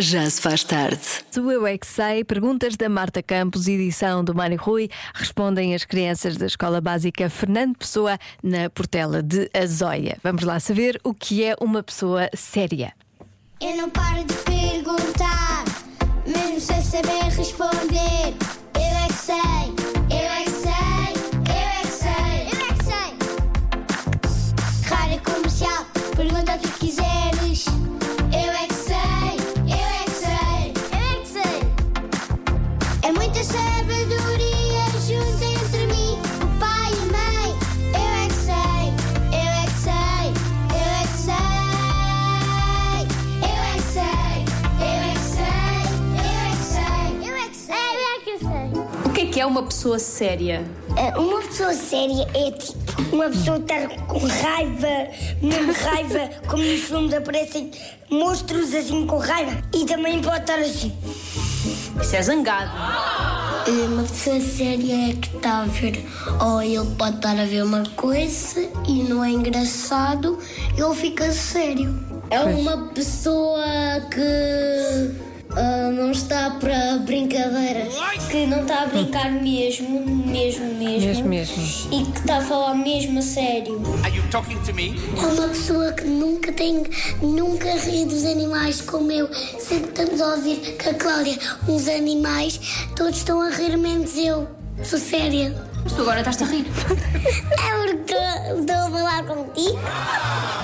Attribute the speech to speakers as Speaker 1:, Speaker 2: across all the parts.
Speaker 1: Já se faz tarde.
Speaker 2: Do Eu é que sei, perguntas da Marta Campos, edição do Mário Rui, respondem as crianças da Escola Básica Fernando Pessoa na Portela de Azóia. Vamos lá saber o que é uma pessoa séria.
Speaker 3: Eu não paro de perguntar, mesmo sem saber responder. Sei. O que é que é
Speaker 4: uma pessoa séria?
Speaker 3: É, Uma pessoa séria é tipo uma pessoa estar com raiva, mesmo raiva, como nos filmes aparecem monstros assim com raiva. E também pode estar assim.
Speaker 4: Isso é zangado.
Speaker 3: Uma pessoa séria é que está a ver, ou ele pode estar a ver uma coisa e não é engraçado, ele fica sério. É uma pessoa que não está para brincadeiras, que não está a brincar mesmo, mesmo, mesmo,
Speaker 2: Mesmo, mesmo.
Speaker 3: e que está a falar mesmo a sério.
Speaker 5: Are you talking to me?
Speaker 3: É uma pessoa que nunca tem, nunca ri dos animais como eu. Sempre estamos a ouvir que a Cláudia, uns animais, todos estão a rir menos eu. Sou séria.
Speaker 4: Mas tu agora estás-te a rir.
Speaker 3: É porque estou- a falar contigo.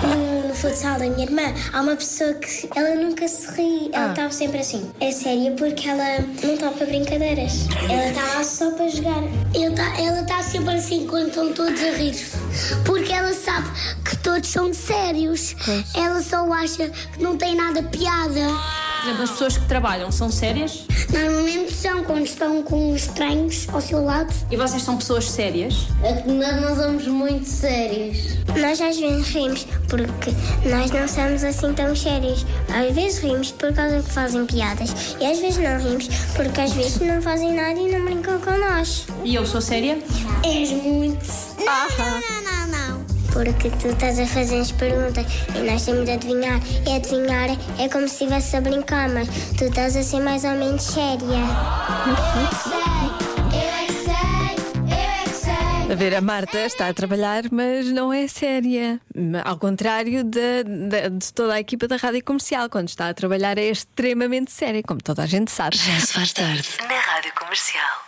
Speaker 3: No, no futsal da minha irmã, há uma pessoa que ela nunca se ri. Ela estava sempre assim. É séria porque ela não está para brincadeiras. Ela está lá só para jogar. ela está sempre assim quando estão todos a rir. Porque ela sabe que todos são sérios. Ela só acha que não tem nada piada.
Speaker 4: Por exemplo, as pessoas que trabalham são sérias
Speaker 3: Normalmente são quando estão com estranhos ao seu lado.
Speaker 4: e vocês são pessoas sérias.
Speaker 3: Nós não somos muito sérios. Nós às vezes rimos porque nós não somos assim tão sérios. Às vezes rimos por causa que fazem piadas e às vezes não rimos porque às vezes não fazem nada e não brincam com nós.
Speaker 4: E eu sou séria?
Speaker 3: És muito. Não, não, não, não. Porque tu estás a fazer as perguntas e nós temos de adivinhar. E adivinhar é como se estivesse a brincar, mas tu estás a ser mais ou menos séria. Eu é que sei, eu é que sei, eu é que sei.
Speaker 2: A ver, a Marta está a trabalhar, mas não é séria. Ao contrário de, de- de toda a equipa da rádio comercial, quando está a trabalhar é extremamente séria, como toda a gente sabe.
Speaker 1: Já se faz tarde. Na Rádio Comercial.